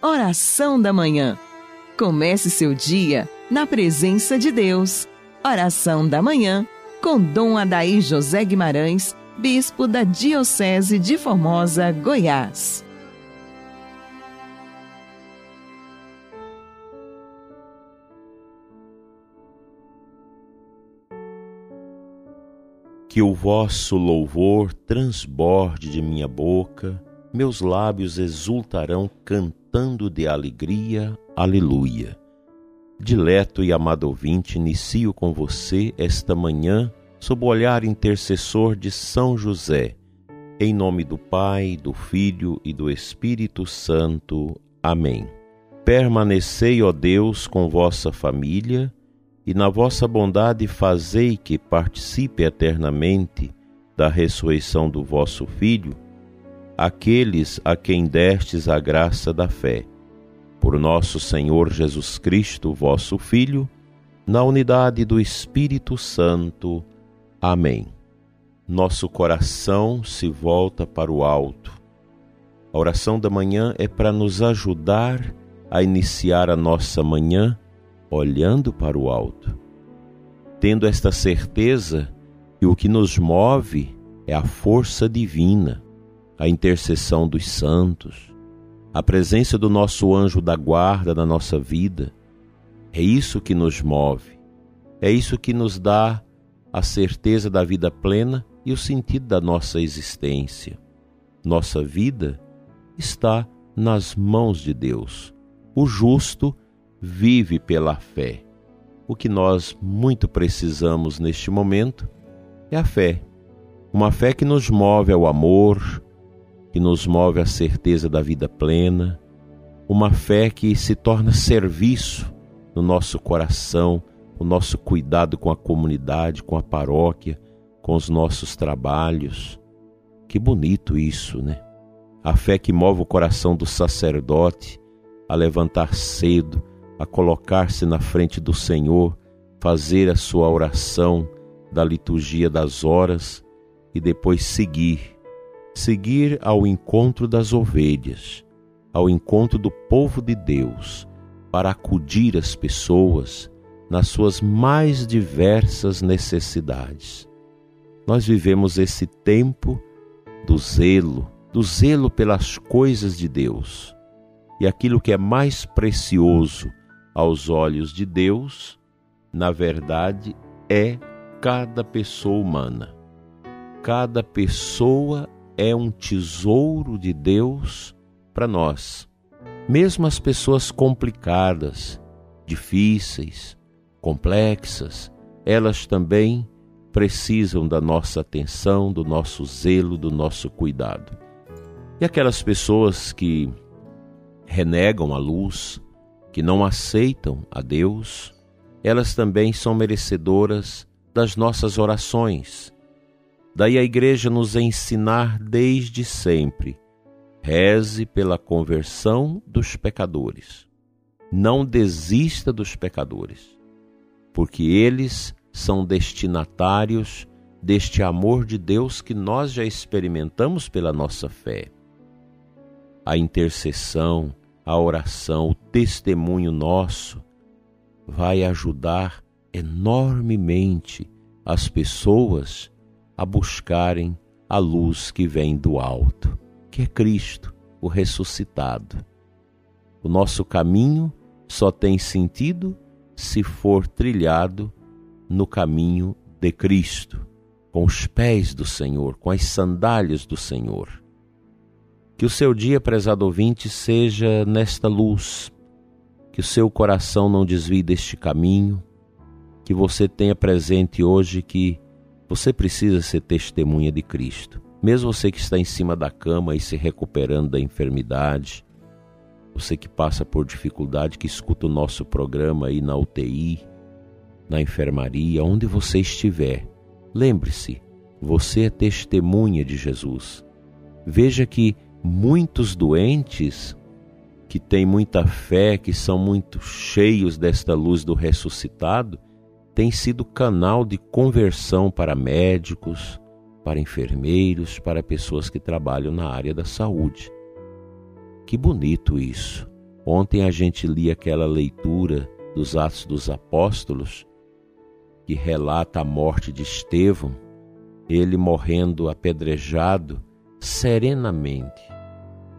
Oração da Manhã. Comece seu dia na presença de Deus. Oração da Manhã com Dom Adaí José Guimarães, Bispo da Diocese de Formosa, Goiás. Que o vosso louvor transborde de minha boca, meus lábios exultarão cantando de alegria, aleluia. Dileto e amado ouvinte, inicio com você esta manhã sob o olhar intercessor de São José. Em nome do Pai, do Filho e do Espírito Santo. Amém. Permanecei, ó Deus, com vossa família e na vossa bondade fazei que participe eternamente da ressurreição do vosso Filho, aqueles a quem destes a graça da fé. Por nosso Senhor Jesus Cristo, vosso Filho, na unidade do Espírito Santo. Amém. Nosso coração se volta para o alto. A oração da manhã é para nos ajudar a iniciar a nossa manhã olhando para o alto, tendo esta certeza que o que nos move é a força divina, a intercessão dos santos, a presença do nosso anjo da guarda na nossa vida. É isso que nos move, é isso que nos dá a certeza da vida plena e o sentido da nossa existência. Nossa vida está nas mãos de Deus. O justo vive pela fé. O que nós muito precisamos neste momento é a fé. Uma fé que nos move ao amor, que nos move à certeza da vida plena, uma fé que se torna serviço no nosso coração, o nosso cuidado com a comunidade, com a paróquia, com os nossos trabalhos. Que bonito isso, né? A fé que move o coração do sacerdote a levantar cedo, a colocar-se na frente do Senhor, fazer a sua oração da liturgia das horas e depois seguir, seguir ao encontro das ovelhas, ao encontro do povo de Deus, para acudir as pessoas nas suas mais diversas necessidades. Nós vivemos esse tempo do zelo, do zelo pelas coisas de Deus. E aquilo que é mais precioso aos olhos de Deus, na verdade, é cada pessoa humana. Cada pessoa é um tesouro de Deus para nós. Mesmo as pessoas complicadas, difíceis, complexas, elas também precisam da nossa atenção, do nosso zelo, do nosso cuidado. E aquelas pessoas que renegam a luz, que não aceitam a Deus, elas também são merecedoras das nossas orações. Daí a Igreja nos ensinar desde sempre: reze pela conversão dos pecadores. Não desista dos pecadores, porque eles são destinatários deste amor de Deus que nós já experimentamos pela nossa fé. A intercessão, a oração, o testemunho nosso vai ajudar enormemente as pessoas a buscarem a luz que vem do alto, que é Cristo, o ressuscitado. O nosso caminho só tem sentido se for trilhado no caminho de Cristo, com os pés do Senhor, com as sandálias do Senhor. Que o seu dia, prezado ouvinte, seja nesta luz, que o seu coração não desvie deste caminho, que você tenha presente hoje que você precisa ser testemunha de Cristo. Mesmo você que está em cima da cama e se recuperando da enfermidade, você que passa por dificuldade, que escuta o nosso programa aí na UTI, na enfermaria, onde você estiver, lembre-se, você é testemunha de Jesus. Veja que muitos doentes que têm muita fé, que são muito cheios desta luz do ressuscitado, têm sido canal de conversão para médicos, para enfermeiros, para pessoas que trabalham na área da saúde. Que bonito isso! Ontem a gente lia aquela leitura dos Atos dos Apóstolos que relata a morte de Estevão, ele morrendo apedrejado serenamente,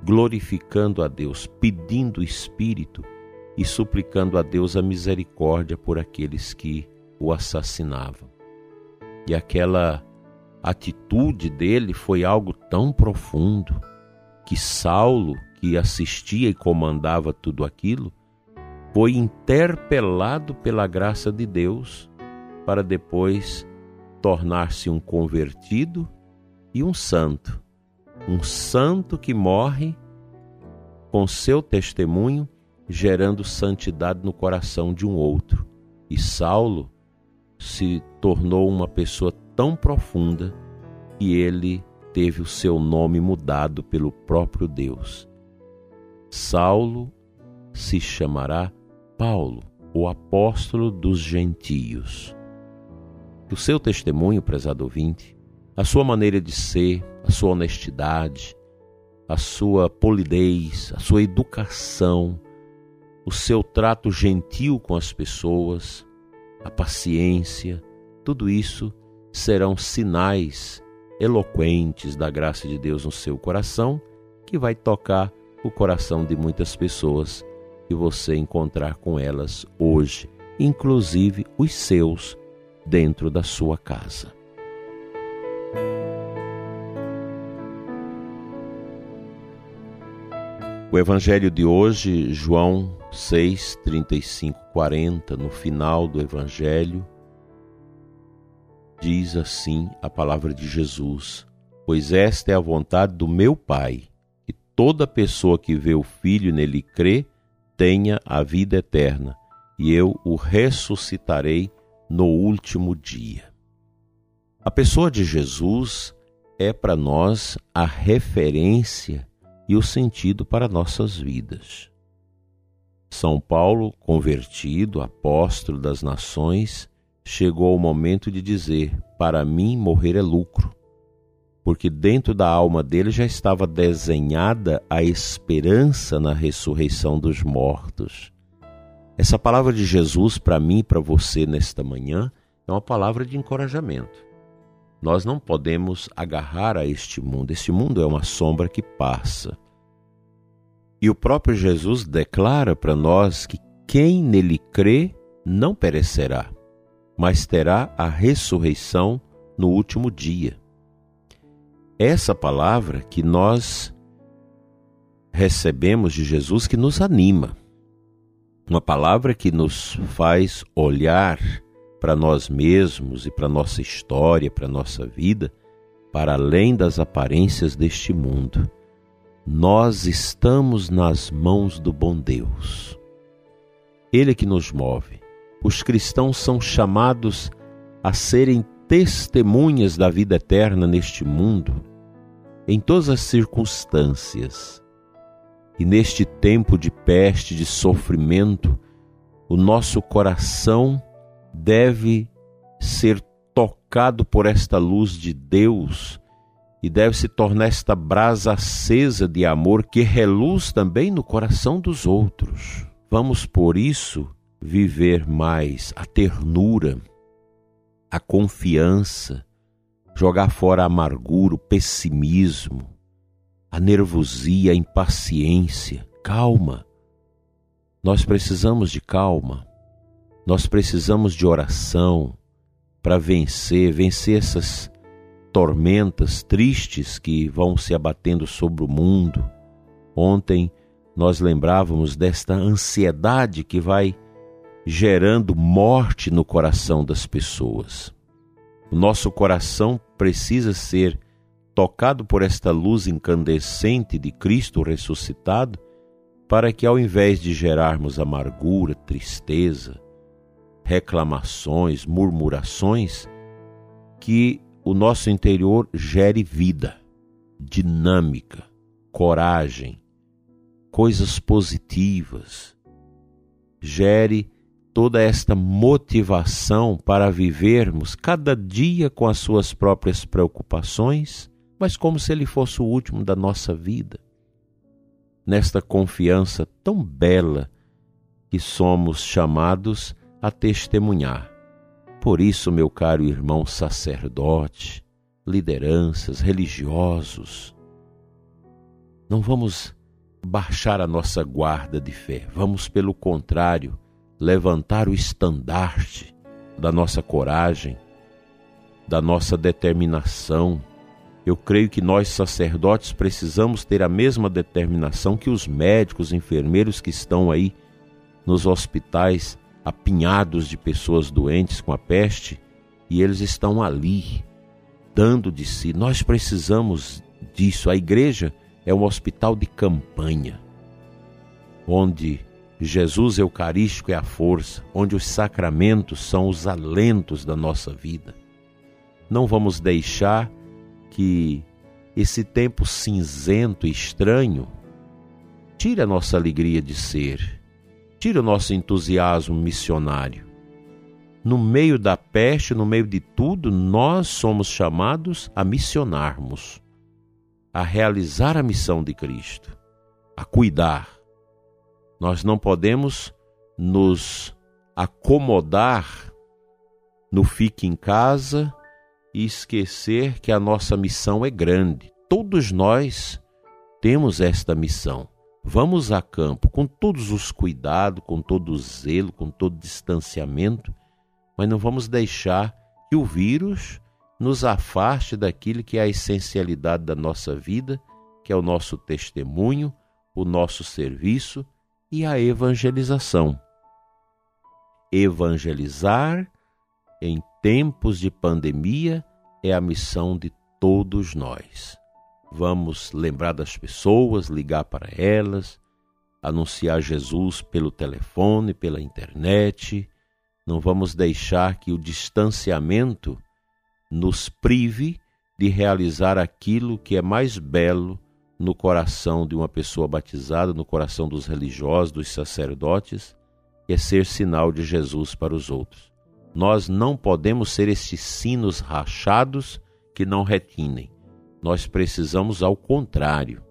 glorificando a Deus, pedindo o Espírito e suplicando a Deus a misericórdia por aqueles que o assassinavam. E aquela atitude dele foi algo tão profundo que Saulo, que assistia e comandava tudo aquilo, foi interpelado pela graça de Deus para depois tornar-se um convertido e um santo. Um santo que morre com seu testemunho, gerando santidade no coração de um outro. E Saulo se tornou uma pessoa tão profunda que ele teve o seu nome mudado pelo próprio Deus. Saulo se chamará Paulo, o apóstolo dos gentios. O seu testemunho, prezado ouvinte, a sua maneira de ser, a sua honestidade, a sua polidez, a sua educação, o seu trato gentil com as pessoas, a paciência, tudo isso serão sinais eloquentes da graça de Deus no seu coração, que vai tocar o coração de muitas pessoas que você encontrar com elas hoje, inclusive os seus dentro da sua casa. O evangelho de hoje, João 6, 35, 40, no final do evangelho, diz assim a palavra de Jesus: Pois esta é a vontade do meu Pai, que toda pessoa que vê o Filho e nele crê tenha a vida eterna, e eu o ressuscitarei no último dia. A pessoa de Jesus é para nós a referência e o sentido para nossas vidas. São Paulo, convertido, apóstolo das nações, chegou ao momento de dizer: Para mim, morrer é lucro, porque dentro da alma dele já estava desenhada a esperança na ressurreição dos mortos. Essa palavra de Jesus para mim e para você nesta manhã é uma palavra de encorajamento. Nós não podemos agarrar a este mundo. Este mundo é uma sombra que passa. E o próprio Jesus declara para nós que quem nele crê não perecerá, mas terá a ressurreição no último dia. Essa palavra que nós recebemos de Jesus que nos anima. Uma palavra que nos faz olhar para nós mesmos e para nossa história, para nossa vida, para além das aparências deste mundo. Nós estamos nas mãos do bom Deus. Ele é que nos move. Os cristãos são chamados a serem testemunhas da vida eterna neste mundo, em todas as circunstâncias. E neste tempo de peste, de sofrimento, o nosso coração deve ser tocado por esta luz de Deus e deve se tornar esta brasa acesa de amor que reluz também no coração dos outros. Vamos, por isso, viver mais a ternura, a confiança, jogar fora a amargura, o pessimismo, a nervosia, a impaciência. Calma. Nós precisamos de calma. Nós precisamos de oração para vencer, vencer essas tormentas tristes que vão se abatendo sobre o mundo. Ontem nós lembrávamos desta ansiedade que vai gerando morte no coração das pessoas. O nosso coração precisa ser tocado por esta luz incandescente de Cristo ressuscitado, para que ao invés de gerarmos amargura, tristeza, reclamações, murmurações, que o nosso interior gere vida, dinâmica, coragem, coisas positivas, gere toda esta motivação para vivermos cada dia com as suas próprias preocupações, mas como se ele fosse o último da nossa vida. nesta confiança tão bela que somos chamados a testemunhar. Por isso, meu caro irmão sacerdote, lideranças, religiosos, não vamos baixar a nossa guarda de fé, vamos, pelo contrário, levantar o estandarte da nossa coragem, da nossa determinação. Eu creio que nós sacerdotes precisamos ter a mesma determinação que os médicos, enfermeiros que estão aí nos hospitais apinhados de pessoas doentes com a peste e eles estão ali dando de si. Nós precisamos disso. A igreja é um hospital de campanha, onde Jesus Eucarístico é a força, onde os sacramentos são os alentos da nossa vida. Não vamos deixar que esse tempo cinzento e estranho tire a nossa alegria de ser, tire o nosso entusiasmo missionário. No meio da peste, no meio de tudo, nós somos chamados a missionarmos a realizar a missão de Cristo, a cuidar. Nós não podemos nos acomodar no fique em casa e esquecer que a nossa missão é grande. Todos nós temos esta missão. Vamos a campo com todos os cuidados, com todo o zelo, com todo o distanciamento, mas não vamos deixar que o vírus nos afaste daquilo que é a essencialidade da nossa vida, que é o nosso testemunho, o nosso serviço e a evangelização. Evangelizar em tempos de pandemia é a missão de todos nós. Vamos lembrar das pessoas, ligar para elas, anunciar Jesus pelo telefone, pela internet. Não vamos deixar que o distanciamento nos prive de realizar aquilo que é mais belo no coração de uma pessoa batizada, no coração dos religiosos, dos sacerdotes, é ser sinal de Jesus para os outros. Nós não podemos ser estes sinos rachados que não retinem. Nós precisamos, ao contrário,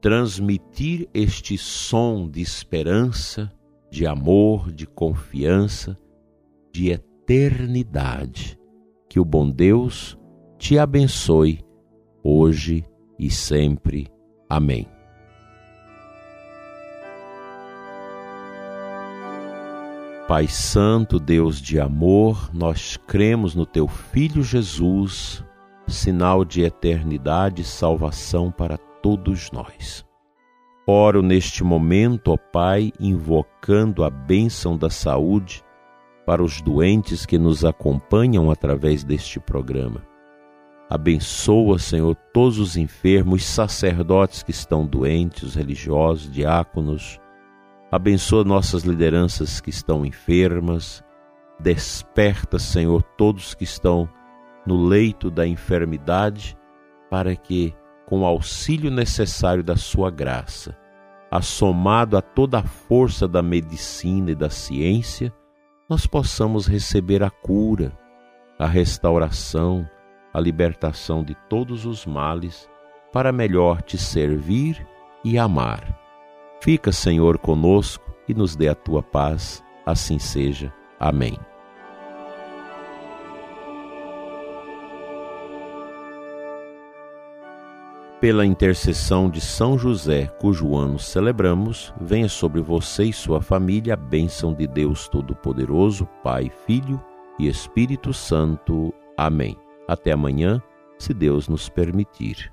transmitir este som de esperança, de amor, de confiança, de eternidade. Que o bom Deus te abençoe hoje e sempre. Amém. Pai Santo, Deus de amor, nós cremos no Teu Filho Jesus, sinal de eternidade e salvação para todos nós. Oro neste momento, ó Pai, invocando a bênção da saúde para os doentes que nos acompanham através deste programa. Abençoa, Senhor, todos os enfermos, sacerdotes que estão doentes, os religiosos, diáconos. Abençoa nossas lideranças que estão enfermas. Desperta, Senhor, todos que estão no leito da enfermidade, para que, com o auxílio necessário da Sua graça, assomado a toda a força da medicina e da ciência, nós possamos receber a cura, a restauração, a libertação de todos os males, para melhor te servir e amar. Fica, Senhor, conosco e nos dê a tua paz, assim seja. Amém. Pela intercessão de São José, cujo ano celebramos, venha sobre você e sua família a bênção de Deus Todo-Poderoso, Pai, Filho e Espírito Santo. Amém. Até amanhã, se Deus nos permitir.